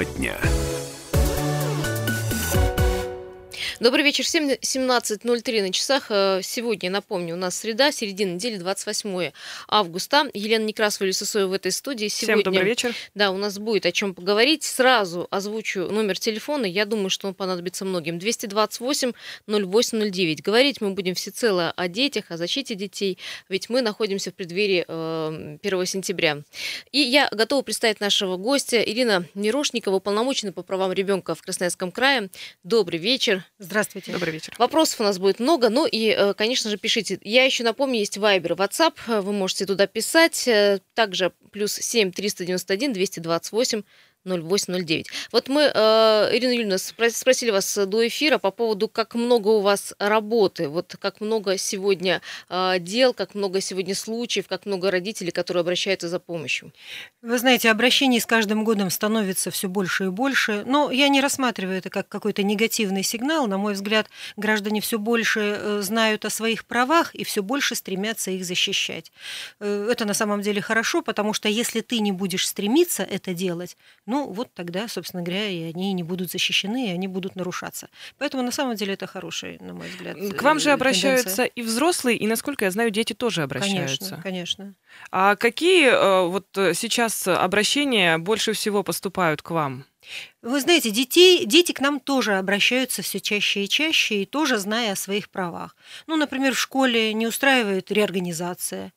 Тема дня. Добрый вечер, 17.03 на часах. Э, сегодня, напомню, у нас среда, середина недели, 28 августа. Елена Некрасова Сосоева в этой студии. Сегодня, Всем добрый вечер. Да, у нас будет о чем поговорить. Сразу озвучу номер телефона. Я думаю, что он понадобится многим. 228 0809. Говорить мы будем всецело о детях, о защите детей, ведь мы находимся в преддверии 1 э, сентября. И я готова представить нашего гостя Ирина Мирошникова, уполномоченная по правам ребенка в Красноярском крае. Добрый вечер. Здравствуйте. Добрый вечер. Вопросов у нас будет много, ну и, э, конечно же, пишите. Я еще напомню, есть Viber, WhatsApp, вы можете туда писать. Э, также плюс 7 391 228 0809. Вот мы, э, Ирина Юрьевна, спросили вас до эфира по поводу, как много у вас работы, вот как много сегодня э, дел, как много сегодня случаев, как много родителей, которые обращаются за помощью. Вы знаете, обращений с каждым годом становится все больше и больше, но я не рассматриваю это как какой-то негативный сигнал. На мой взгляд, граждане все больше э, знают о своих правах и все больше стремятся их защищать. Э, это на самом деле хорошо, потому что если ты не будешь стремиться это делать, ну вот тогда, собственно говоря, и они не будут защищены, и они будут нарушаться. Поэтому на самом деле это хороший, на мой взгляд. К вам же э, обращаются и взрослые, и, насколько я знаю, дети тоже обращаются. Конечно, конечно. А какие э, вот э, сейчас обращения больше всего поступают к вам? Вы знаете, детей, дети к нам тоже обращаются все чаще и чаще, и тоже зная о своих правах. Ну, например, в школе не устраивает реорганизация,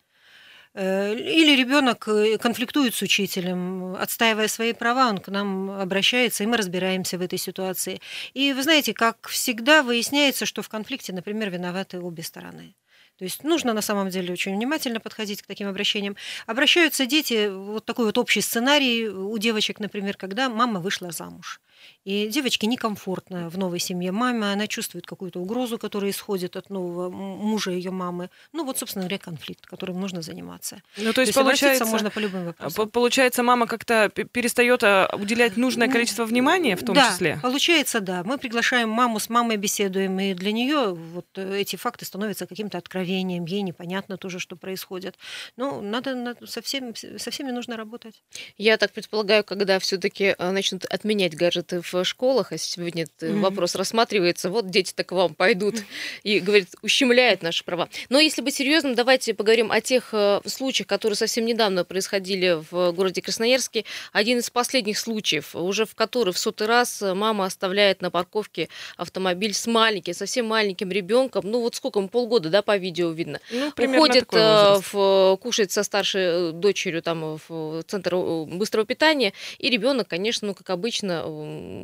или ребенок э, конфликтует с учителем, отстаивая свои права, он к нам обращается, и мы разбираемся в этой ситуации. И вы знаете, как всегда выясняется, что в конфликте, например, виноваты обе стороны. То есть нужно на самом деле очень внимательно подходить к таким обращениям. Обращаются дети, вот такой вот общий сценарий у девочек, например, когда мама вышла замуж. И девочке некомфортно в новой семье маме, она чувствует какую-то угрозу, которая исходит от нового мужа ее мамы. Ну вот, собственно говоря, конфликт, которым нужно заниматься. Ну то есть, то есть получается, можно по любым вопросам. Получается, мама как-то перестает а, уделять нужное количество внимания в том да, числе? получается, да. Мы приглашаем маму, с мамой беседуем, и для нее вот э, эти факты становятся каким-то откровением, ей непонятно тоже, что происходит. Ну, надо, надо со, всеми, со всеми нужно работать. Я так предполагаю, когда все-таки э, начнут отменять гаджеты в школах, а сегодня mm-hmm. вопрос рассматривается, вот дети-то к вам пойдут и, говорит, ущемляют наши права. Но если быть серьезным, давайте поговорим о тех э, случаях, которые совсем недавно происходили в городе Красноярске. Один из последних случаев, уже в который в сотый раз мама оставляет на парковке автомобиль с маленьким, совсем маленьким ребенком, ну вот сколько, полгода, да, по видео видно. Ну, Уходит э, в, кушает со старшей э, дочерью там в центр быстрого питания, и ребенок, конечно, ну как обычно,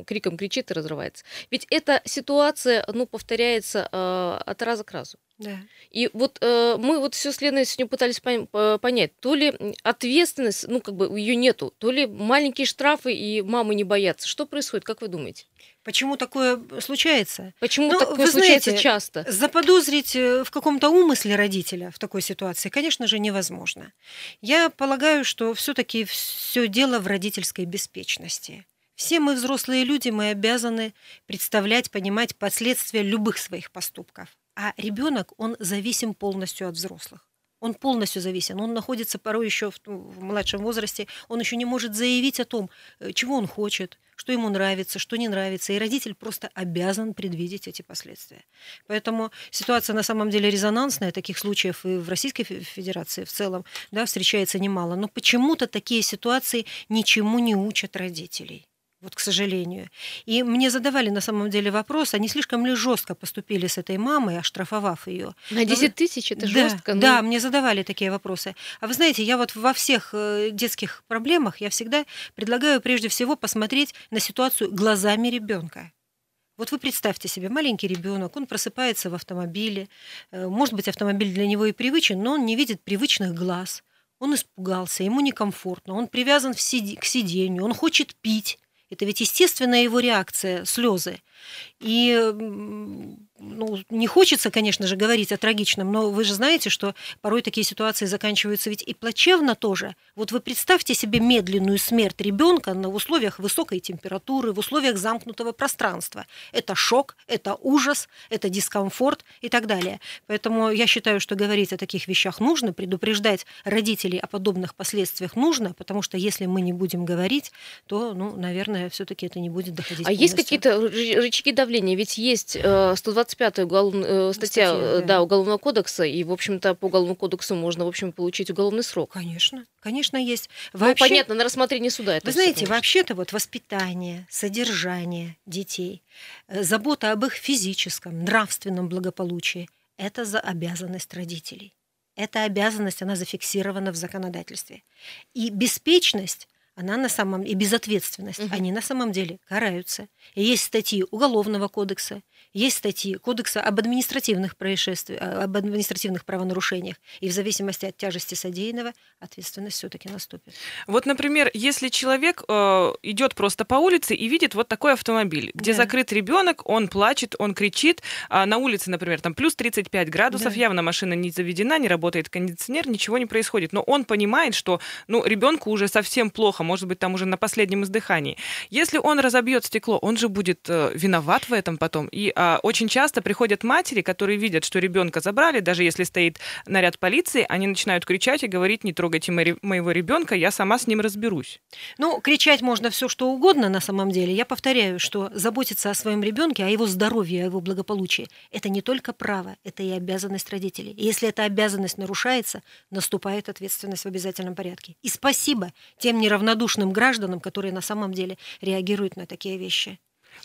криком кричит и разрывается. Ведь эта ситуация, ну, повторяется э, от раза к разу. Да. И вот э, мы вот все следно сегодня пытались понять, то ли ответственность, ну, как бы ее нету, то ли маленькие штрафы и мамы не боятся. Что происходит, как вы думаете? Почему такое случается? Почему ну, такое случается знаете, часто? Заподозрить э, в каком-то умысле родителя в такой ситуации, конечно же, невозможно. Я полагаю, что все-таки все дело в родительской беспечности. Все мы взрослые люди, мы обязаны представлять, понимать последствия любых своих поступков. А ребенок, он зависим полностью от взрослых. Он полностью зависим. Он находится порой еще в, в младшем возрасте. Он еще не может заявить о том, э, чего он хочет, что ему нравится, что не нравится. И родитель просто обязан предвидеть эти последствия. Поэтому ситуация на самом деле резонансная. Таких случаев и в Российской Федерации в целом да, встречается немало. Но почему-то такие ситуации ничему не учат родителей. Вот, к сожалению. И мне задавали на самом деле вопрос, а не слишком ли жестко поступили с этой мамой, оштрафовав ее? На 10 ну, тысяч это да, жестко. Но... Да, мне задавали такие вопросы. А вы знаете, я вот во всех э, детских проблемах я всегда предлагаю прежде всего посмотреть на ситуацию глазами ребенка. Вот вы представьте себе, маленький ребенок, он просыпается в автомобиле, э, может быть, автомобиль для него и привычен, но он не видит привычных глаз, он испугался, ему некомфортно, он привязан к сиденью, он хочет пить, это ведь естественная его реакция, слезы. И ну, не хочется, конечно же, говорить о трагичном, но вы же знаете, что порой такие ситуации заканчиваются ведь и плачевно тоже. Вот вы представьте себе медленную смерть ребенка на условиях высокой температуры, в условиях замкнутого пространства. Это шок, это ужас, это дискомфорт и так далее. Поэтому я считаю, что говорить о таких вещах нужно, предупреждать родителей о подобных последствиях нужно, потому что если мы не будем говорить, то, ну, наверное, все-таки это не будет доходить. А есть какие-то рычаги давления? Ведь есть 125 э, уголов... Э, статья, статья да. да, Уголовного кодекса, и, в общем-то, по Уголовному кодексу можно, в общем, получить уголовный срок. Конечно, конечно, есть. Ну, Вообще... Ну, понятно, на рассмотрение суда это Вы знаете, вообще-то вот воспитание, содержание детей, э, забота об их физическом, нравственном благополучии – это за обязанность родителей. Эта обязанность, она зафиксирована в законодательстве. И беспечность она на самом и безответственность, угу. они на самом деле караются. И есть статьи Уголовного кодекса, есть статьи Кодекса об административных происшествиях, э, об административных правонарушениях, и в зависимости от тяжести содеянного ответственность все-таки наступит. Вот, например, если человек э, идет просто по улице и видит вот такой автомобиль, где да. закрыт ребенок, он плачет, он кричит, а на улице, например, там плюс 35 градусов, да. явно машина не заведена, не работает кондиционер, ничего не происходит, но он понимает, что ну ребенку уже совсем плохо, может быть, там уже на последнем издыхании. Если он разобьет стекло, он же будет э, виноват в этом потом и очень часто приходят матери, которые видят, что ребенка забрали, даже если стоит наряд полиции, они начинают кричать и говорить, не трогайте моего ребенка, я сама с ним разберусь. Ну, кричать можно все что угодно на самом деле. Я повторяю, что заботиться о своем ребенке, о его здоровье, о его благополучии, это не только право, это и обязанность родителей. И если эта обязанность нарушается, наступает ответственность в обязательном порядке. И спасибо тем неравнодушным гражданам, которые на самом деле реагируют на такие вещи.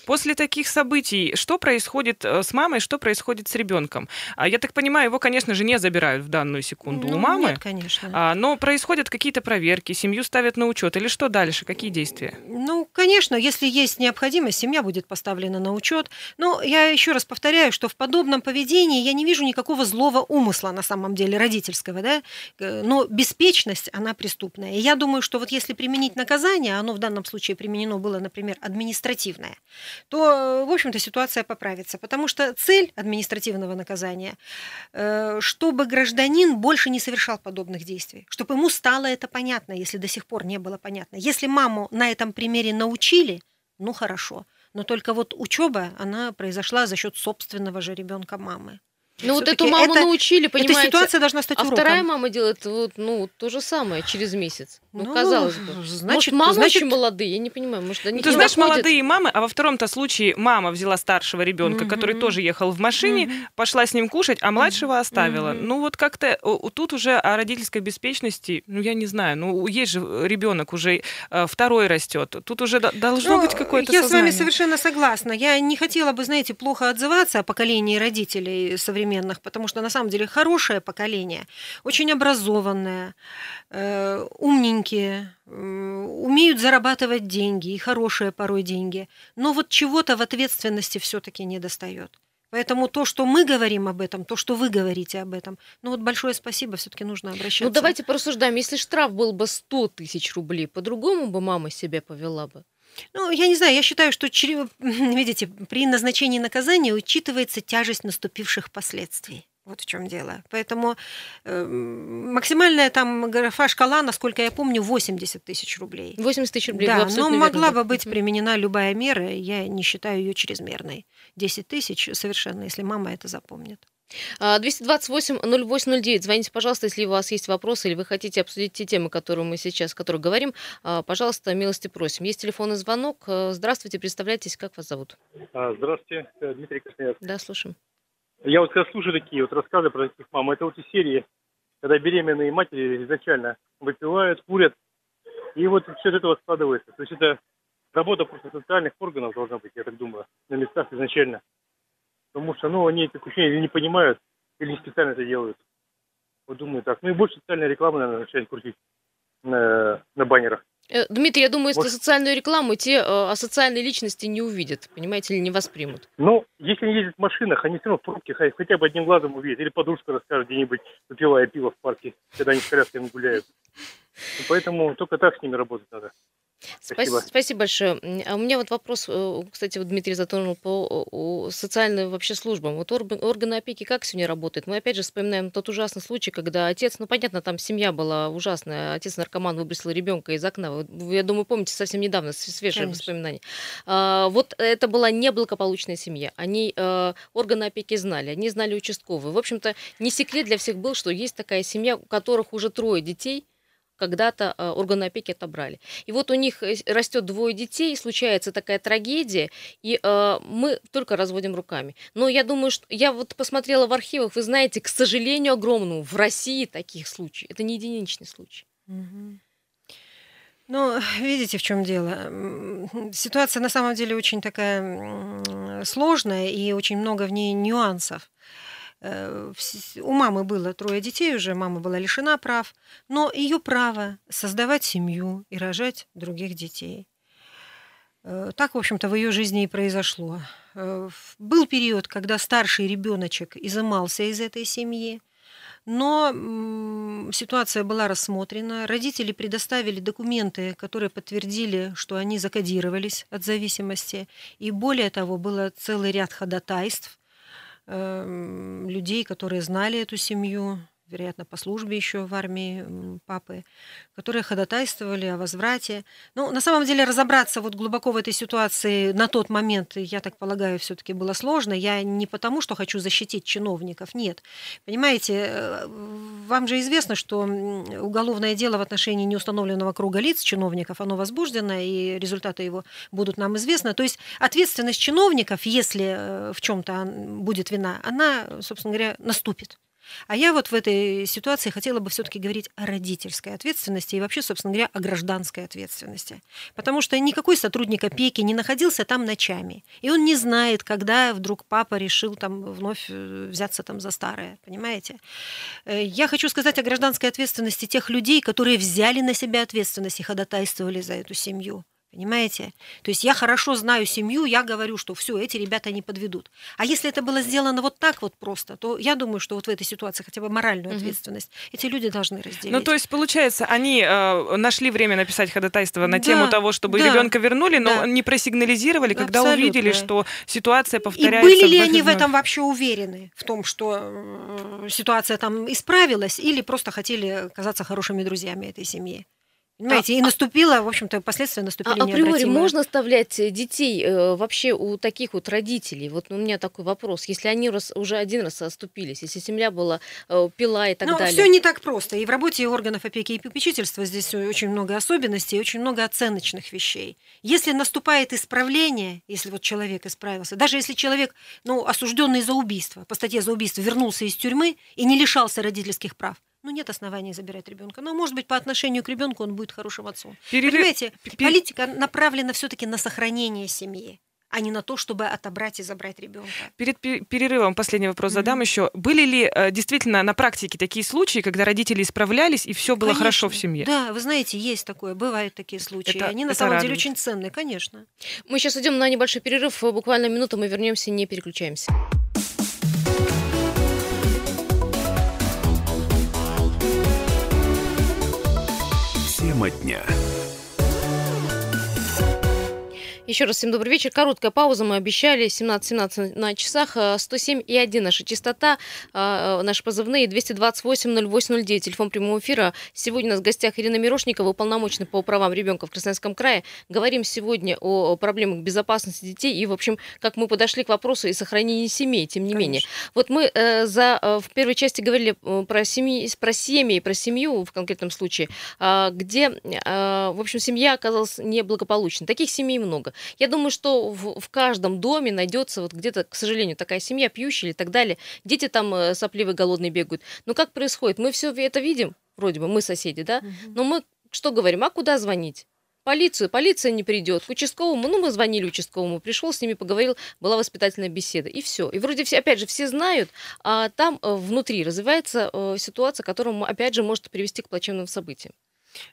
После таких событий, что происходит э, с мамой, что происходит с ребенком? А, я так понимаю, его, конечно же, не забирают в данную секунду ну, у мамы. Нет, конечно. А, но происходят какие-то проверки, семью ставят на учет. Или что дальше? Какие действия? Ну, конечно, если есть необходимость, семья будет поставлена на учет. Но я еще раз повторяю, что в подобном поведении я не вижу никакого злого умысла на самом деле родительского, да. Э, но беспечность, она преступная. И я думаю, что вот если применить наказание, оно в данном случае применено было, например, административное то, в общем-то, ситуация поправится. Потому что цель административного наказания, э, чтобы гражданин больше не совершал подобных действий, чтобы ему стало это понятно, если до сих пор не было понятно. Если маму на этом примере научили, ну хорошо. Но только вот учеба, она произошла за счет собственного же ребенка мамы. Ну вот эту маму это, научили, понимаете. Эта ситуация должна стать а уроком. вторая мама делает вот, ну, то же самое через месяц. Ну, ну казалось бы. Значит, может, мамы значит... очень молодые, я не понимаю, может, они ну, Ты знаешь, находят... молодые мамы, а во втором-то случае мама взяла старшего ребенка, mm-hmm. который тоже ехал в машине, mm-hmm. пошла с ним кушать, а младшего оставила. Mm-hmm. Ну вот как-то тут уже о родительской беспечности, ну я не знаю, ну есть же ребенок уже э, второй растет, тут уже должно ну, быть какое-то Я сознание. с вами совершенно согласна. Я не хотела бы, знаете, плохо отзываться о поколении родителей современных, потому что на самом деле хорошее поколение, очень образованное, э, умненькие, умеют зарабатывать деньги, и хорошие порой деньги. Но вот чего-то в ответственности все-таки не достает. Поэтому то, что мы говорим об этом, то, что вы говорите об этом, ну вот большое спасибо, все-таки нужно обращаться. Ну давайте порассуждаем, если штраф был бы 100 тысяч рублей, по-другому бы мама себя повела бы? Ну, я не знаю, я считаю, что, видите, при назначении наказания учитывается тяжесть наступивших последствий. Вот в чем дело. Поэтому э, максимальная там графа шкала, насколько я помню, 80 тысяч рублей. 80 тысяч рублей. Да, но могла верно. бы быть применена любая мера, я не считаю ее чрезмерной. 10 тысяч совершенно, если мама это запомнит. 228-0809. А, Звоните, пожалуйста, если у вас есть вопросы или вы хотите обсудить те темы, которые мы сейчас, о которых говорим. А, пожалуйста, милости просим. Есть телефонный звонок. Э, здравствуйте, представляйтесь, как вас зовут? А, здравствуйте, э, Дмитрий Красноярск. Да, слушаем. Я вот когда слушаю такие вот рассказы про таких мам, это вот из серии, когда беременные матери изначально выпивают, курят, и вот все это этого складывается. То есть это работа просто социальных органов должна быть, я так думаю, на местах изначально. Потому что, ну, они такое ощущение или не понимают, или не специально это делают. Вот думаю так. Ну и больше социальной рекламы, наверное, начать крутить на, на баннерах. Э, Дмитрий, я думаю, если социальную рекламу, те э, социальные личности не увидят, понимаете, или не воспримут. Ну, если они ездят в машинах, они все равно в пробке хотя бы одним глазом увидят. Или подружка расскажет где-нибудь, выпивая пиво в парке, когда они с колясками гуляют. Поэтому только так с ними работать надо. Спасибо. Спасибо большое. А у меня вот вопрос, э, кстати, вот Дмитрий затронул по социальным вообще службам. Вот органы опеки как сегодня работают? Мы опять же вспоминаем тот ужасный случай, когда отец, ну понятно, там семья была ужасная, отец наркоман выбросил ребенка из окна. Вы, я думаю, помните совсем недавно свежее Конечно. воспоминание. А, вот это была неблагополучная семья. Они э, органы опеки знали, они знали участковые. В общем-то, не секрет для всех был, что есть такая семья, у которых уже трое детей, когда-то э, органы опеки отобрали. И вот у них э, растет двое детей, случается такая трагедия, и э, мы только разводим руками. Но я думаю, что я вот посмотрела в архивах, вы знаете, к сожалению огромному, в России таких случаев. Это не единичный случай. Ну, видите, в чем дело. Ситуация на самом деле очень такая сложная и очень много в ней нюансов. Э, у мамы было трое детей уже, мама была лишена прав, но ее право создавать семью и рожать других детей. Э, так, в общем-то, в ее жизни и произошло. Э, был период, когда старший ребеночек изымался из этой семьи, но ситуация была рассмотрена. Родители предоставили документы, которые подтвердили, что они закодировались от зависимости. И более того, было целый ряд ходатайств людей, которые знали эту семью, вероятно, по службе еще в армии папы, которые ходатайствовали о возврате. Ну, на самом деле, разобраться вот глубоко в этой ситуации на тот момент, я так полагаю, все-таки было сложно. Я не потому, что хочу защитить чиновников, нет. Понимаете, э, вам же известно, что уголовное дело в отношении неустановленного круга лиц чиновников, оно возбуждено, и результаты его будут нам известны. То есть ответственность чиновников, если э, в чем-то будет вина, она, собственно говоря, наступит. А я вот в этой ситуации хотела бы все-таки говорить о родительской ответственности и вообще, собственно говоря, о гражданской ответственности. Потому что никакой сотрудник опеки не находился там ночами. И он не знает, когда вдруг папа решил там вновь э, взяться там за старое. Понимаете? Э, я хочу сказать о гражданской ответственности тех людей, которые взяли на себя ответственность и ходатайствовали за эту семью. Понимаете? То есть я хорошо знаю семью, я говорю, что все, эти ребята не подведут. А если это было сделано вот так вот просто, то я думаю, что вот в этой ситуации хотя бы моральную ответственность угу. эти люди должны разделить. Ну, то есть, получается, они э, нашли время написать ходатайство на да, тему того, чтобы да, ребенка вернули, но да. не просигнализировали, когда Абсолютно. увидели, что ситуация повторяется. И были ли они в этом вообще уверены, в том, что э, ситуация там исправилась, или просто хотели казаться хорошими друзьями этой семьи? Понимаете, а, и наступило, в общем-то, последствия наступили а, априори можно оставлять э, детей э, вообще у таких вот родителей? Вот у меня такой вопрос. Если они раз, уже один раз оступились, если семья была э, пила и так ну, далее. все не так просто. И в работе органов опеки и попечительства здесь очень много особенностей, очень много оценочных вещей. Если наступает исправление, если вот человек исправился, даже если человек, ну, осужденный за убийство, по статье за убийство, вернулся из тюрьмы и не лишался родительских прав, ну, нет оснований забирать ребенка. Но, может быть, по отношению к ребенку он будет хорошим отцом. Перерыв... Понимаете, политика направлена все-таки на сохранение семьи а не на то, чтобы отобрать и забрать ребенка. Перед перерывом последний вопрос mm-hmm. задам еще. Были ли э, действительно на практике такие случаи, когда родители исправлялись и все было конечно. хорошо в семье? Да, вы знаете, есть такое, бывают такие случаи. Это, Они на самом радует. деле очень ценные, конечно. Мы сейчас идем на небольшой перерыв, буквально минуту мы вернемся, не переключаемся. Тема дня. Еще раз всем добрый вечер. Короткая пауза. Мы обещали 17.17 на часах. 107 и 1 наша частота, а, наши позывные 228-0809. Телефон прямого эфира. Сегодня у нас в гостях Ирина Мирошникова, уполномоченный по правам ребенка в Красноярском крае. Говорим сегодня о проблемах безопасности детей и, в общем, как мы подошли к вопросу и сохранении семей, тем не Конечно. менее. Вот мы э, за, э, в первой части говорили э, про семьи, про семьи, про семью в конкретном случае, а, где, в общем, семья оказалась неблагополучной. Таких семей много. Я думаю, что в, в каждом доме найдется вот где-то, к сожалению, такая семья пьющая и так далее. Дети там э, сопливые, голодные бегают. Но как происходит? Мы все это видим, вроде бы, мы соседи, да? Но мы что говорим? А куда звонить? полицию, полиция не придет, к участковому, ну, мы звонили участковому, пришел с ними, поговорил, была воспитательная беседа, и все. И вроде все, опять же, все знают, а там э, внутри развивается э, ситуация, которая, опять же, может привести к плачевным событиям.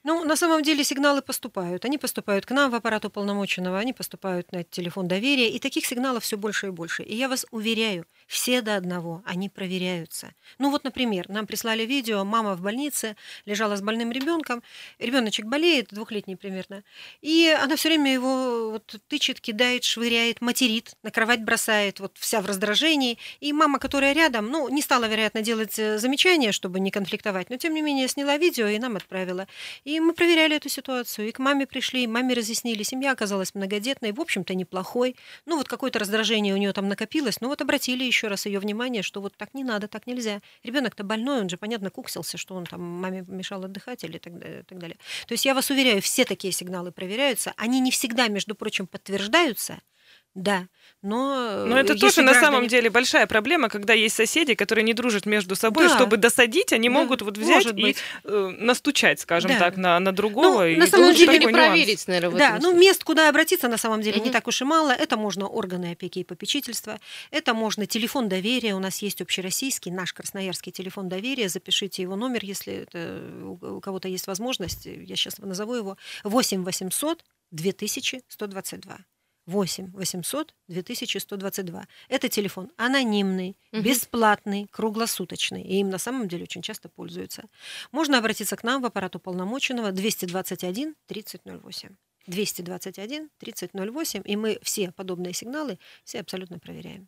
Ну, на самом деле сигналы поступают. Они поступают к нам в аппарат уполномоченного, они поступают на телефон доверия, и таких сигналов все больше и больше. И я вас уверяю, Все до одного, они проверяются. Ну вот, например, нам прислали видео, мама в больнице лежала с больным ребенком, ребеночек болеет, двухлетний примерно, и она все время его вот тычет, кидает, швыряет, материт, на кровать бросает, вот вся в раздражении. И мама, которая рядом, ну, не стала, вероятно, делать э, замечания, чтобы не конфликтовать, но тем не менее сняла видео и нам отправила. И мы проверяли эту ситуацию, и к маме пришли, маме разъяснили, семья оказалась многодетной, в общем-то, неплохой. Ну, вот какое-то раздражение у нее там накопилось, ну вот обратили еще раз ее внимание, что вот так не надо, так нельзя. Ребенок-то больной, он же, понятно, куксился, что он там маме мешал отдыхать или так, так далее. То есть я вас уверяю, все такие сигналы проверяются. Они не всегда, между прочим, подтверждаются, да, но... Но это тоже на самом деле большая проблема, когда есть соседи, которые не дружат между собой, да. чтобы досадить, они да. могут вот взять и э, настучать, скажем да. так, на, на другого. Ну, и на самом деле не проверить, наверное, Да, ну мест, куда обратиться, на самом деле, угу. не так уж и мало. Это можно органы опеки и попечительства, это можно телефон доверия, у нас есть общероссийский, наш красноярский телефон доверия, запишите его номер, если это, у кого-то есть возможность, я сейчас назову его, 8 800 2122. 8 800 2122. Это телефон анонимный, угу. бесплатный, круглосуточный. И им на самом деле очень часто пользуются. Можно обратиться к нам в аппарат уполномоченного 221 3008. 221 3008, и мы все подобные сигналы все абсолютно проверяем.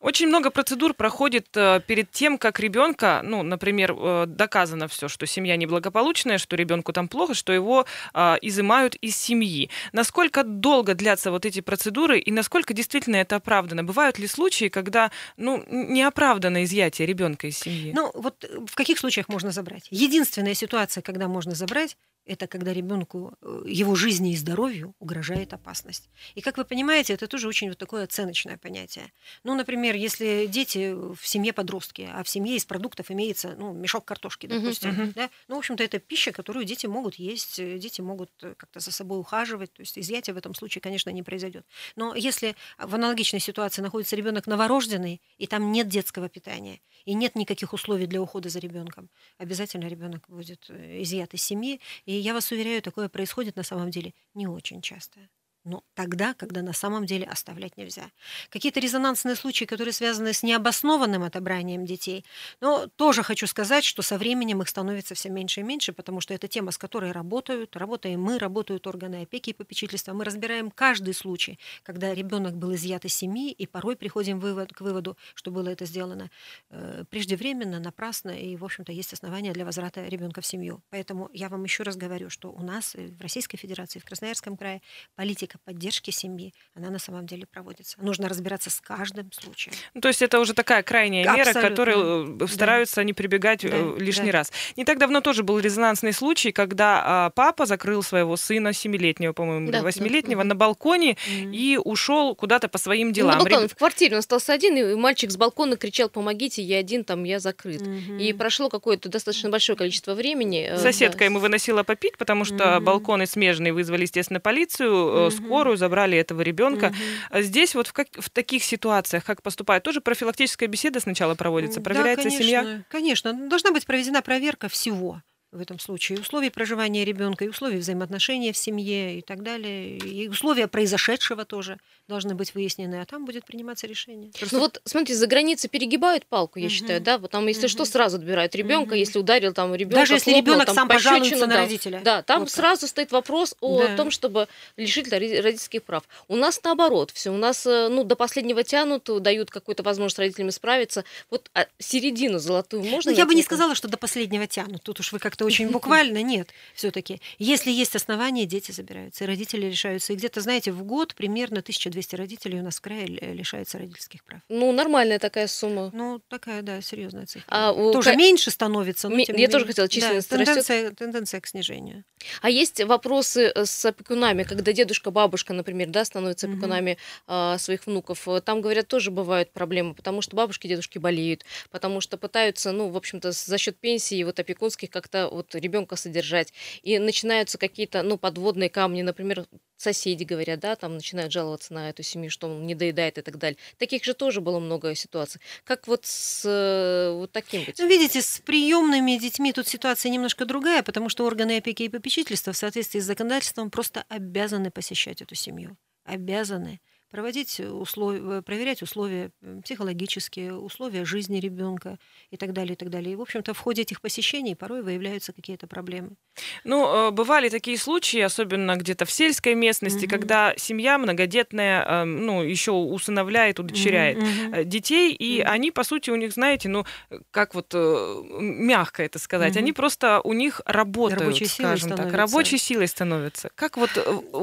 Очень много процедур проходит э, перед тем, как ребенка, ну, например, э, доказано все, что семья неблагополучная, что ребенку там плохо, что его э, изымают из семьи. Насколько долго длятся вот эти процедуры и насколько действительно это оправдано? Бывают ли случаи, когда, ну, неоправданно изъятие ребенка из семьи? Ну, вот в каких случаях можно забрать? Единственная ситуация, когда можно забрать, это когда ребенку, э, его жизни и здоровью угрожает опасность. И как вы понимаете, это тоже очень вот такое оценочное понятие. Ну, например, если дети в семье подростки, а в семье из продуктов имеется ну, мешок картошки, допустим, uh-huh. да, ну, в общем-то, это пища, которую дети могут есть, э, дети могут э, как-то за собой ухаживать, то есть изъятие в этом случае, конечно, не произойдет. Но если в аналогичной ситуации находится ребенок новорожденный, и там нет детского питания, и нет никаких условий для ухода за ребенком, обязательно ребенок будет изъят из семьи, и я вас уверяю, такое происходит на самом деле не очень часто но тогда, когда на самом деле оставлять нельзя. Какие-то резонансные случаи, которые связаны с необоснованным отобранием детей, но тоже хочу сказать, что со временем их становится все меньше и меньше, потому что это тема, с которой работают, работаем мы, работают органы опеки и попечительства. Мы разбираем каждый случай, когда ребенок был изъят из семьи, и порой приходим вывод, к выводу, что было это сделано э, преждевременно, напрасно, и, в общем-то, есть основания для возврата ребенка в семью. Поэтому я вам еще раз говорю, что у нас в Российской Федерации, в Красноярском крае политика политика поддержки семьи, она на самом деле проводится. Нужно разбираться с каждым случаем. Ну, то есть это уже такая крайняя Абсолютно. мера, которой э, стараются да. не прибегать э, да. лишний да. раз. Не так давно тоже был резонансный случай, когда а, папа закрыл своего сына, семилетнего, по-моему, да. восьмилетнего, да. на балконе mm и ушел куда-то по своим ну, делам. Ну, балкон, в квартире он остался один, и мальчик с балкона кричал, помогите, я один, там, я закрыт. mm И прошло какое-то достаточно большое количество времени. Э, Соседка да. ему выносила попить, потому что mm балконы смежные вызвали, естественно, полицию, mm скорую, забрали этого ребенка. Угу. Здесь вот в, как, в таких ситуациях как поступают? Тоже профилактическая беседа сначала проводится? Проверяется да, конечно, семья? Конечно. Должна быть проведена проверка всего в этом случае, условий проживания ребенка, и условий взаимоотношения в семье и так далее, и условия произошедшего тоже должны быть выяснены, а там будет приниматься решение. Просто... Ну вот, смотрите, за границей перегибают палку, я угу. считаю, да, вот там, если угу. что, сразу отбирают ребенка, угу. если ударил там ребенка, даже если ребенок сам пожалуется на родителя. Да, там вот сразу стоит вопрос о да. том, чтобы лишить родительских прав. У нас наоборот, все, у нас, э, ну, до последнего тянут, дают какую-то возможность родителям справиться. Вот а середину золотую можно? Ну, я бы не сказала, что до последнего тянут. Тут уж вы как-то очень буквально, нет, все-таки. Если есть основания, дети забираются, и родители лишаются. И где-то, знаете, в год примерно 1200 родителей у нас в крае лишаются родительских прав. Ну, нормальная такая сумма. Ну, такая, да, серьезная цифра. А у... Тоже меньше становится. Но, тем Я тоже хотела, численность да, тенденция, растет. тенденция к снижению. А есть вопросы э, с опекунами, когда дедушка, бабушка, например, да, становятся опекунами угу. своих внуков. Там, говорят, тоже бывают проблемы, потому что бабушки, дедушки болеют, потому что пытаются, ну, в общем-то, за счет пенсии вот опекунских как-то вот ребенка содержать. И начинаются какие-то, ну, подводные камни, например, соседи говорят, да, там начинают жаловаться на эту семью, что он не доедает и так далее. Таких же тоже было много ситуаций. Как вот с э, вот таким быть? Ну, видите, с приемными детьми тут ситуация немножко другая, потому что органы опеки и попечительства в соответствии с законодательством просто обязаны посещать эту семью. Обязаны проводить условия, проверять условия психологические, условия жизни ребенка и так далее, и так далее. И, в общем-то, в ходе этих посещений порой выявляются какие-то проблемы. Ну, бывали такие случаи, особенно где-то в сельской местности, угу. когда семья многодетная, ну, еще усыновляет, удочеряет угу. детей, и угу. они, по сути, у них, знаете, ну, как вот мягко это сказать, угу. они просто у них работают, Рабочей скажем так, рабочей силой становятся. Как вот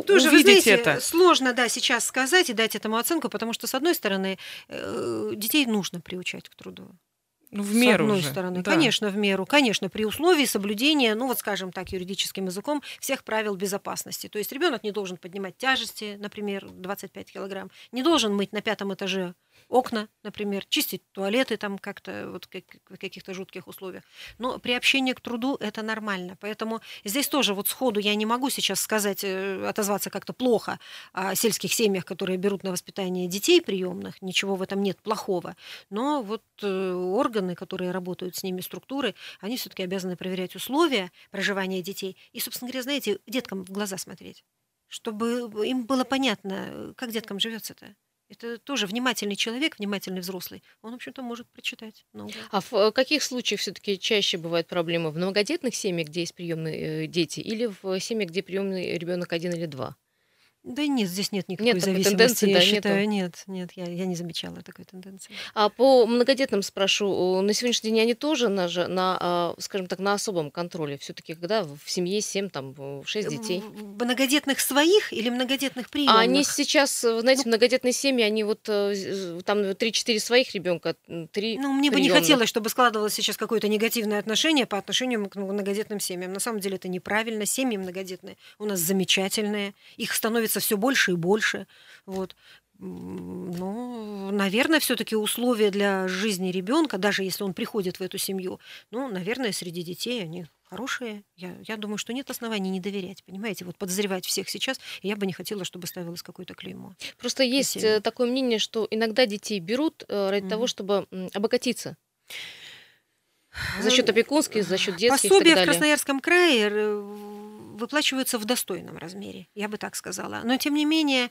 Тоже, увидеть знаете, это? Сложно, да, сейчас сказать и дать этому оценку, потому что, с одной стороны, э, детей нужно приучать к труду. Ну, в меру. С одной же. стороны, да. конечно, в меру. Конечно, при условии соблюдения, ну вот скажем так, юридическим языком, всех правил безопасности. То есть ребенок не должен поднимать тяжести, например, 25 килограмм, не должен мыть на пятом этаже окна, например, чистить туалеты там как-то вот как, в каких-то жутких условиях. Но при общении к труду это нормально. Поэтому здесь тоже вот сходу я не могу сейчас сказать, э, отозваться как-то плохо о сельских семьях, которые берут на воспитание детей приемных. Ничего в этом нет плохого. Но вот э, органы, которые работают с ними, структуры, они все-таки обязаны проверять условия проживания детей. И, собственно говоря, знаете, деткам в глаза смотреть чтобы им было понятно, как деткам живется-то. Это тоже внимательный человек, внимательный взрослый. Он, в общем-то, может прочитать много. А в э, каких случаях все-таки чаще бывают проблемы? В многодетных семьях, где есть приемные э, дети, или в семьях, где приемный ребенок один или два? Да нет, здесь нет никакой нет зависимости, тенденции, я да, считаю. Нету. Нет, нет, я, я не замечала такой тенденции. А по многодетным спрошу, на сегодняшний день они тоже на, на а, скажем так, на особом контроле? все таки когда в семье 7, там, 6 детей? Многодетных своих или многодетных приемных? А они сейчас, знаете, ну, многодетные семьи, они вот э, там 3-4 своих ребенка, 3 Ну, мне приемных. бы не хотелось, чтобы складывалось сейчас какое-то негативное отношение по отношению к многодетным семьям. На самом деле это неправильно. Семьи многодетные у нас замечательные. Их становится становится все больше и больше. Вот. Ну, наверное, все-таки условия для жизни ребенка, даже если он приходит в эту семью, ну, наверное, среди детей они хорошие. Я, я думаю, что нет оснований не доверять, понимаете, вот подозревать всех сейчас, я бы не хотела, чтобы ставилось какое-то клеймо. Просто есть Спасибо. такое мнение, что иногда детей берут э, ради mm-hmm. того, чтобы обогатиться. За счет опекунских, за счет детских. Пособия в Красноярском крае выплачиваются в достойном размере, я бы так сказала. Но, тем не менее,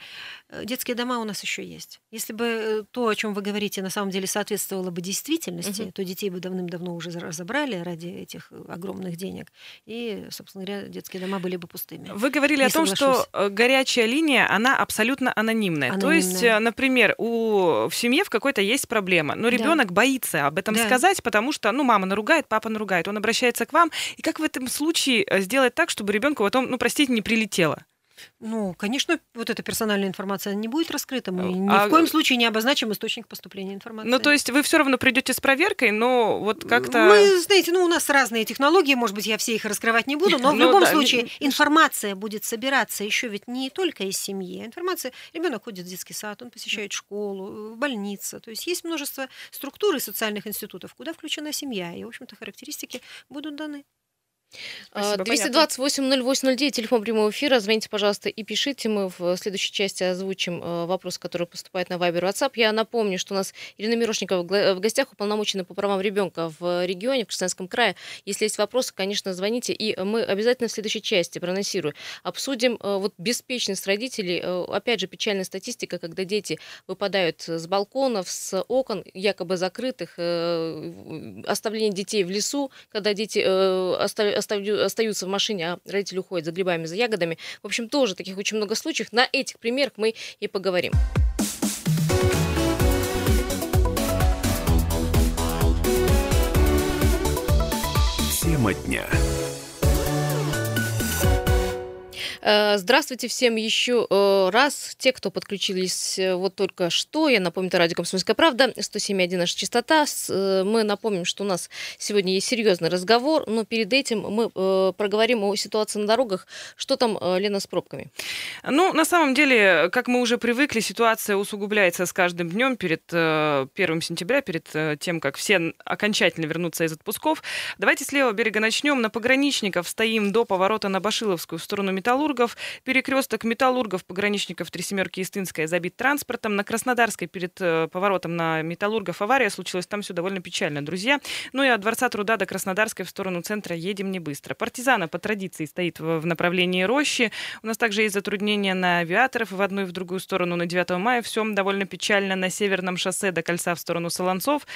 э, детские дома у нас еще есть. Если бы э, то, о чем вы говорите, на самом деле соответствовало бы действительности, угу. то детей бы давным-давно уже разобрали ради этих э, огромных денег. И, собственно говоря, детские дома были бы пустыми. Вы говорили Не о том, соглашусь. что горячая линия, она абсолютно анонимная. анонимная. То есть, например, у, в семье в какой-то есть проблема, но ребенок да. боится об этом да. сказать, потому что, ну, мама наругает, папа наругает. Он обращается к вам. И как в этом случае сделать так, чтобы ребенку ребенку потом, ну, простите, не прилетело. Ну, конечно, вот эта персональная информация не будет раскрыта. Мы ни а... в коем случае не обозначим источник поступления информации. Ну, то есть вы все равно придете с проверкой, но вот как-то. Мы, знаете, ну, у нас разные технологии, может быть, я все их раскрывать не буду, но в ну любом случае информация будет собираться еще ведь не только из семьи. Информация. Ребенок ходит в детский сад, он посещает школу, больницу. То есть есть множество структур и социальных институтов, куда включена семья. И, в общем-то, характеристики будут даны. 228-08-09, телефон прямого эфира. Звоните, пожалуйста, и пишите. Мы в следующей части озвучим э, вопрос, который поступает на Viber WhatsApp. Я напомню, что у нас Ирина Мирошникова в гостях, уполномоченная по правам ребенка в регионе, в Красноярском крае. Если есть вопросы, конечно, звоните. И мы обязательно в следующей части, проносирую, обсудим э, вот беспечность родителей. Э, опять же, печальная статистика, когда дети выпадают с балконов, с окон, якобы закрытых, оставление детей в лесу, когда дети оставляют остаются в машине, а родители уходят за грибами, за ягодами. В общем, тоже таких очень много случаев. На этих примерах мы и поговорим. Тема дня. Здравствуйте всем еще э, раз. Те, кто подключились э, вот только что, я напомню, это радио «Комсомольская правда», 107.1 наша частота. Мы напомним, что у нас сегодня есть серьезный разговор, но перед этим мы проговорим о ситуации на дорогах. Что там, Лена, с пробками? Ну, на самом деле, как мы уже привыкли, ситуация усугубляется с каждым днем перед 1 сентября, перед тем, как все окончательно вернутся из отпусков. Давайте с левого берега начнем. На пограничников стоим до поворота на Башиловскую в сторону Металлурга металлургов. Перекресток металлургов, пограничников Три Семерки Истинская забит транспортом. На Краснодарской перед э, поворотом на металлургов авария случилась. Там все довольно печально, друзья. Ну и от Дворца труда до Краснодарской в сторону центра едем не быстро. Партизана по традиции стоит в, в направлении Рощи. У нас также есть затруднения на авиаторов в одну и в другую сторону на 9 мая. Все довольно печально на северном шоссе до кольца в сторону Солонцов.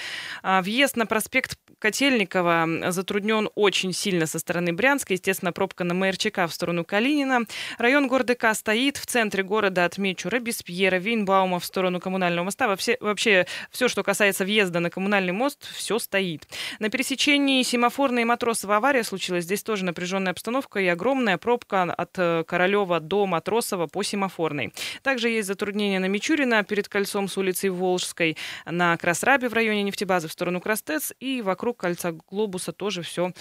А, въезд на проспект Котельникова затруднен очень сильно со стороны Брянска. Естественно, пробка на МРЧК в сторону Калинина. Район города К стоит. В центре города отмечу Робеспьера, Вейнбаума в сторону коммунального моста. Вообще, вообще все, что касается въезда на коммунальный мост, все стоит. На пересечении семафорной и Матросова авария случилась. Здесь тоже напряженная обстановка и огромная пробка от э, Королева до Матросова по семафорной. Также есть затруднения на Мичурина перед кольцом с улицей Волжской, на Красрабе в районе нефтебазы в сторону Крастец и вокруг кольца Глобуса тоже все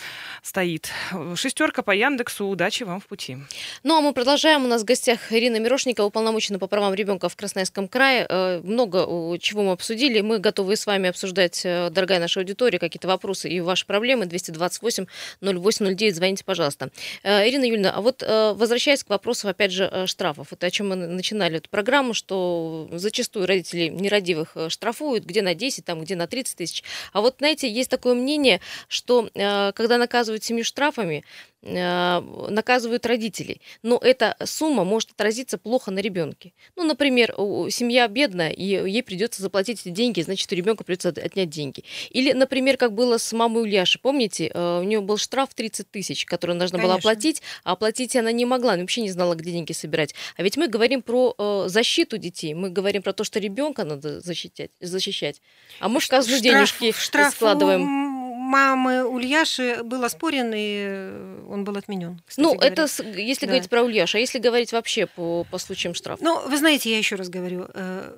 стоит. Шестерка по Яндексу. Удачи вам в пути. Ну, а мы продолжаем. У нас в гостях Ирина Мирошникова, уполномоченная по правам ребенка в Красноярском крае. Э, много чего мы обсудили. Мы готовы с вами обсуждать, э, дорогая наша аудитория, какие-то вопросы и ваши проблемы. 228 0809. Звоните, пожалуйста. Э, Ирина Юльевна, а вот возвращаясь к вопросу, опять же, штрафов. Это о чем мы начинали эту программу, что зачастую родители нерадивых штрафуют, где на 10, там, где на 30 тысяч. А вот, знаете, есть такое мнение, что когда наказывают семью штрафами, наказывают родителей. Но эта сумма может отразиться плохо на ребенке. Ну, например, семья бедная, и ей придется заплатить эти деньги, значит, у ребенка придется отнять деньги. Или, например, как было с мамой Ульяши. Помните, э, у нее был штраф 30 тысяч, который она должна Конечно. была оплатить, а оплатить она не могла, она вообще не знала, где деньги собирать. А ведь мы говорим про э, защиту детей, мы говорим про то, что ребенка надо защищать. защищать. А мы в казну штраф, денежки штраф складываем мамы Ульяши был оспорен, и э, он был отменен. Ну, говоря. это если да. говорить про Ульяшу, а если говорить вообще по, по случаям штрафа? Ну, вы знаете, я еще раз говорю, э,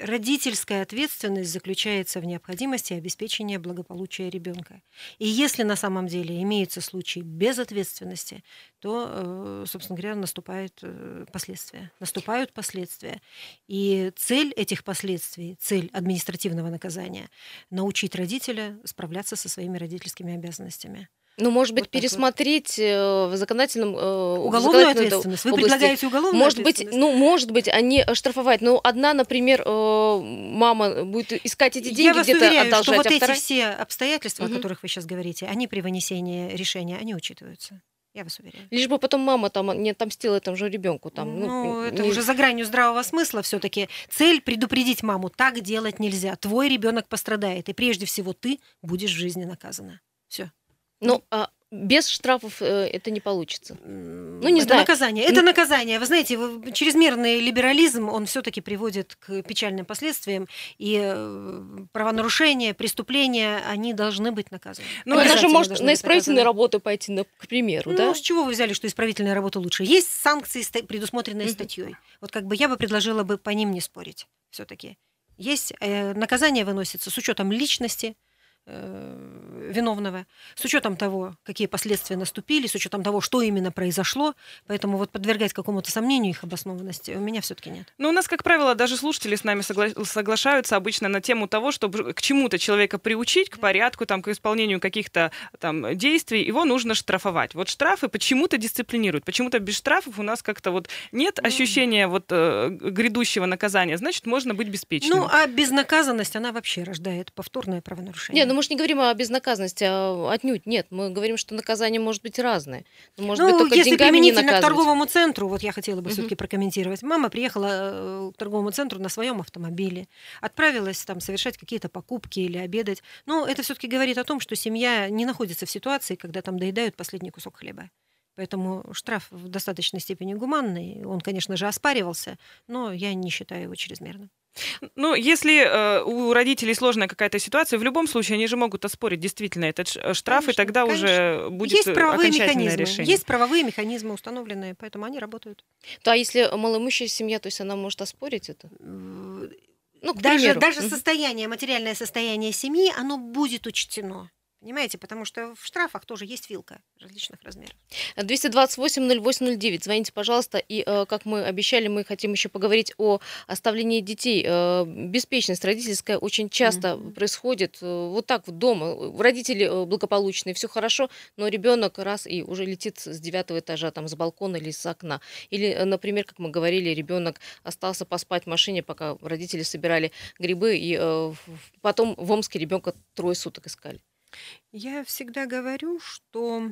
родительская ответственность заключается в необходимости обеспечения благополучия ребенка. И если на самом деле имеются случаи без ответственности, то, э, собственно говоря, наступают э, последствия. Наступают последствия. И цель этих последствий, цель административного наказания – научить родителя справляться со своими родительскими обязанностями. Ну, может быть, вот пересмотреть вот. в законодательном э, уголовную ответственность. Вы области. предлагаете уголовную может быть, ну, может быть, они штрафовать. Но одна, например, э, мама будет искать эти деньги где-то уверяю, одолжать, что вот а вторая... эти все обстоятельства, угу. о которых вы сейчас говорите, они при вынесении решения, они учитываются. Я вас уверяю. Лишь бы потом мама там не отомстила этому же ребенку. Там, ну, ну, это не... уже за гранью здравого смысла все-таки. Цель предупредить маму, так делать нельзя. Твой ребенок пострадает, и прежде всего ты будешь в жизни наказана. Все. Ну, а без штрафов э, это не получится. Ну, не это знаю. наказание. Это наказание. Вы знаете, чрезмерный либерализм, он все-таки приводит к печальным последствиям. И э, правонарушения, преступления, они должны быть наказаны. Ну, она же может на исправительные работы пойти, ну, к примеру, ну, да? Ну, с чего вы взяли, что исправительная работа лучше? Есть санкции, предусмотренные mm-hmm. статьей. Вот как бы я бы предложила бы по ним не спорить все-таки. Есть э, наказание выносится с учетом личности, виновного, с учетом того, какие последствия наступили, с учетом того, что именно произошло. Поэтому вот подвергать какому-то сомнению их обоснованности у меня все-таки нет. Ну, у нас, как правило, даже слушатели с нами согла- соглашаются обычно на тему того, чтобы к чему-то человека приучить, к порядку, там, к исполнению каких-то там действий, его нужно штрафовать. Вот штрафы почему-то дисциплинируют. Почему-то без штрафов у нас как-то вот нет ну, ощущения вот э, грядущего наказания. Значит, можно быть беспечным. Ну, а безнаказанность, она вообще рождает повторное правонарушение. Нет, ну мы же не говорим о безнаказанности, а отнюдь нет. Мы говорим, что наказание может быть разное. Может ну, быть, только если применительно к торговому центру, вот я хотела бы угу. все-таки прокомментировать. Мама приехала э, к торговому центру на своем автомобиле, отправилась там совершать какие-то покупки или обедать. Но это все-таки говорит о том, что семья не находится в ситуации, когда там доедают последний кусок хлеба. Поэтому штраф в достаточной степени гуманный. Он, конечно же, оспаривался, но я не считаю его чрезмерным. Ну, если э, у родителей сложная какая-то ситуация, в любом случае они же могут оспорить действительно этот э, штраф, конечно, и тогда конечно. уже будет есть правовые окончательное механизмы, решение. Есть правовые механизмы установленные, поэтому они работают. То а если малоимущая семья, то есть она может оспорить это? Ну, даже, даже состояние, материальное состояние семьи, оно будет учтено Понимаете, потому что в штрафах тоже есть вилка различных размеров. 228-08-09. Звоните, пожалуйста. И, э, как мы обещали, мы хотим еще поговорить о оставлении детей. Э, беспечность родительская очень часто mm-hmm. происходит э, вот так вот дома. Родители благополучные, все хорошо, но ребенок раз и уже летит с девятого этажа, там, с балкона или с окна. Или, например, как мы говорили, ребенок остался поспать в машине, пока родители собирали грибы, и потом в Омске ребенка трое суток искали. Я всегда говорю, что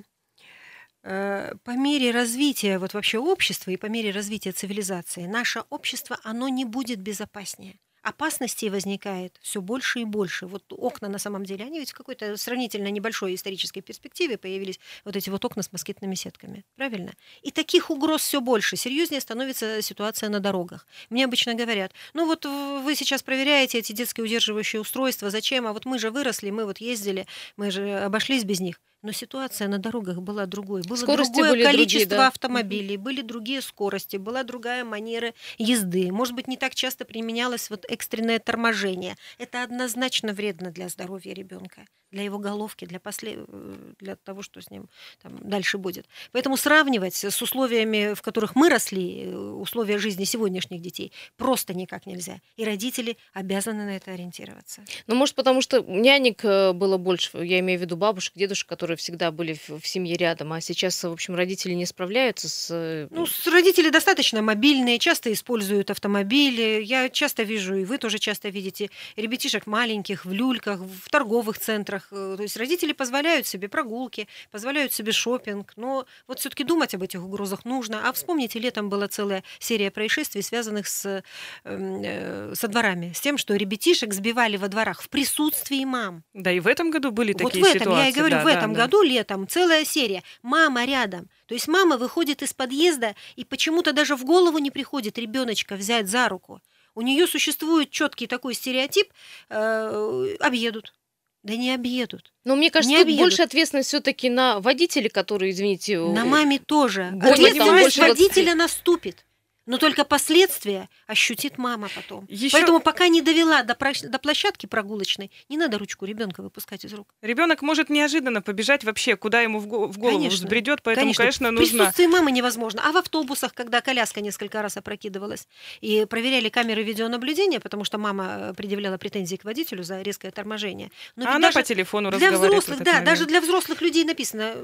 э, по мере развития вот вообще общества и по мере развития цивилизации наше общество, оно не будет безопаснее опасностей возникает все больше и больше. Вот окна на самом деле, они ведь в какой-то сравнительно небольшой исторической перспективе появились вот эти вот окна с москитными сетками. Правильно? И таких угроз все больше. Серьезнее становится ситуация на дорогах. Мне обычно говорят, ну вот вы сейчас проверяете эти детские удерживающие устройства, зачем? А вот мы же выросли, мы вот ездили, мы же обошлись без них. Но ситуация на дорогах была другой. Было Скорости другое были количество другие, да? автомобилей, были другие скорости, была другая манера езды. Может быть, не так часто применялось вот экстренное торможение. Это однозначно вредно для здоровья ребенка для его головки, для, после... Э, для того, что с ним там, дальше будет. Поэтому сравнивать с условиями, в которых мы росли, э, условия жизни сегодняшних детей, просто никак нельзя. И родители обязаны на это ориентироваться. Ну, может, потому что нянек э, было больше, я имею в виду бабушек, дедушек, которые всегда были в, семье рядом, а сейчас, в общем, родители не справляются с... Ну, с родители достаточно мобильные, часто используют автомобили. Я часто вижу, и вы тоже часто видите, ребятишек маленьких в люльках, в торговых центрах. Э, то есть родители позволяют себе прогулки, позволяют себе шопинг, но вот все-таки думать об этих угрозах нужно. А вспомните, летом была целая серия происшествий, связанных с, эм, э, со дворами, с тем, что ребятишек сбивали во дворах в присутствии мам. Да, и в этом году были вот такие ситуации. Вот в этом, я и говорю, да, в этом да, году летом целая серия. Мама рядом. То есть мама выходит из подъезда и почему-то даже в голову не приходит ребеночка взять за руку. У нее существует четкий такой стереотип, э, объедут. Да не объедут. Но мне кажется, не тут объедут. больше ответственность все-таки на водителей, которые, извините, на маме тоже. Ответственность водителя наступит но только последствия ощутит мама потом. Еще... Поэтому пока не довела до, про... до площадки прогулочной, не надо ручку ребенка выпускать из рук. Ребенок может неожиданно побежать вообще, куда ему в, го... в голову конечно, взбредет, поэтому, конечно, конечно нужно... В присутствии мамы невозможно. А в автобусах, когда коляска несколько раз опрокидывалась, и проверяли камеры видеонаблюдения, потому что мама э, предъявляла претензии к водителю за резкое торможение. Но а она по телефону для взрослых, да, момент. даже для взрослых людей написано,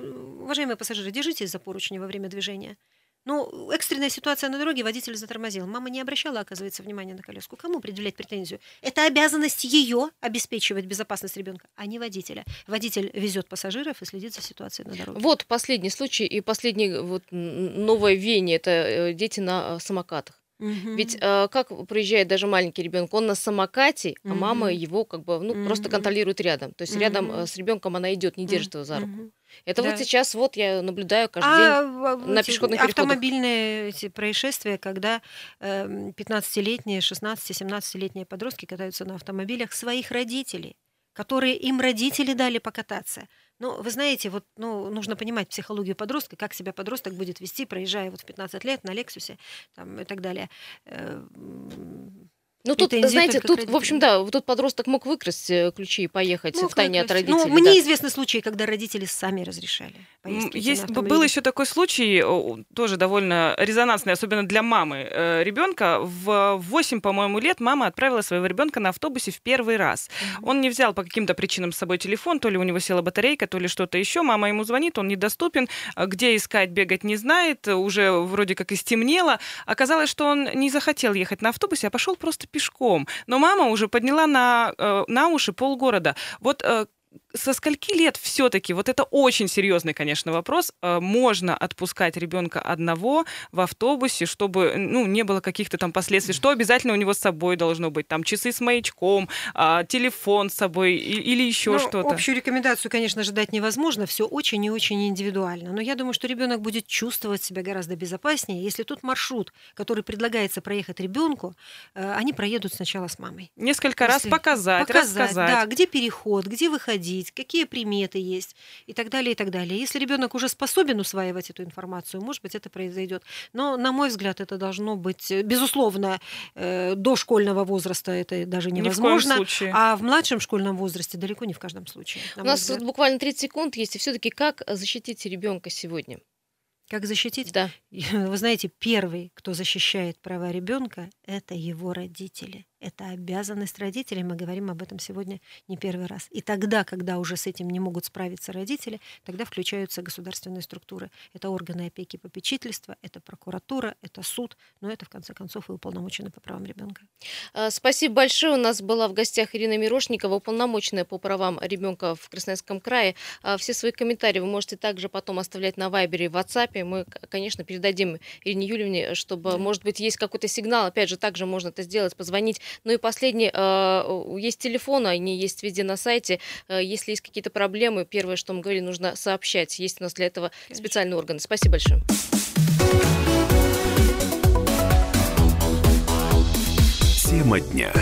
уважаемые пассажиры, держитесь за поручни во время движения. Ну, экстренная ситуация на дороге, водитель затормозил. Мама не обращала, оказывается, внимания на коляску. Кому предъявлять претензию? Это обязанность ее обеспечивать безопасность ребенка, а не водителя. Водитель везет пассажиров и следит за ситуацией на дороге. Вот последний случай и последний вот новое веяние – это э, дети на э, самокатах. Угу. Ведь э, как проезжает даже маленький ребенок, он на самокате, угу. а мама его как бы ну, угу. просто контролирует рядом. То есть угу. рядом э, с ребенком она идет, не держит его за руку. Угу. Это да. вот сейчас вот я наблюдаю каждый а, день на пешеходных переходах. Автомобильные эти происшествия, когда 15-летние, 16-17-летние подростки катаются на автомобилях своих родителей, которые им родители дали покататься. Ну, вы знаете, вот, ну, нужно понимать психологию подростка, как себя подросток будет вести, проезжая вот в 15 лет на Лексусе там, и так далее. Э, ну, тут, знаете, тут, в общем, да, тут подросток мог выкрасть э, ключи и поехать мог в тайне от родителей. Ну, мне да. известны случаи, когда родители сами разрешали. Есть, был еще такой случай, тоже довольно резонансный, особенно для мамы э, ребенка. В 8, по-моему, лет мама отправила своего ребенка на автобусе в первый раз. Mm-hmm. Он не взял по каким-то причинам с собой телефон, то ли у него села батарейка, то ли что-то еще. Мама ему звонит, он недоступен, э, где искать, бегать не знает, уже вроде как и стемнело. Оказалось, что он не захотел ехать на автобусе, а пошел просто пешком. Но мама уже подняла на, э, на уши полгорода. Вот э, со скольки лет все-таки, вот это очень серьезный, конечно, вопрос, э, можно отпускать ребенка одного в автобусе, чтобы ну, не было каких-то там последствий? Что обязательно у него с собой должно быть? Там часы с маячком, а, телефон с собой или еще ну, что-то? Общую рекомендацию, конечно же, дать невозможно, все очень и очень индивидуально. Но я думаю, что ребенок будет чувствовать себя гораздо безопаснее, если тот маршрут, который предлагается проехать ребенку, э, они проедут сначала с мамой. Несколько если раз показать, показать рассказать. Да, где переход, где выходить говорить, какие приметы есть и так далее, и так далее. Если ребенок уже способен усваивать эту информацию, может быть, это произойдет. Но, на мой взгляд, это должно быть, э, безусловно, э, до школьного возраста это даже невозможно. Ни в коем случае. А в младшем школьном возрасте далеко не в каждом случае. У нас буквально 30 секунд есть. И все-таки как защитить ребенка сегодня? Как защитить? Да. Вы знаете, первый, кто защищает права ребенка, это его родители. Это обязанность родителей. Мы говорим об этом сегодня не первый раз. И тогда, когда уже с этим не могут справиться родители, тогда включаются государственные структуры. Это органы опеки и попечительства, это прокуратура, это суд, но это, в конце концов, и уполномоченный по правам ребенка. А, спасибо большое. У нас была в гостях Ирина Мирошникова, уполномоченная по правам ребенка в Красноярском крае. А, все свои комментарии вы можете также потом оставлять на Вайбере и WhatsApp. Мы, конечно, передадим Ирине Юльевне, чтобы, да. может быть, есть какой-то сигнал. Опять же, также можно это сделать, позвонить ну и последний, э, есть телефон, они есть везде на сайте. Э, если есть какие-то проблемы, первое, что мы говорили, нужно сообщать. Есть у нас для этого Конечно. специальные органы. Спасибо большое. Тема дня.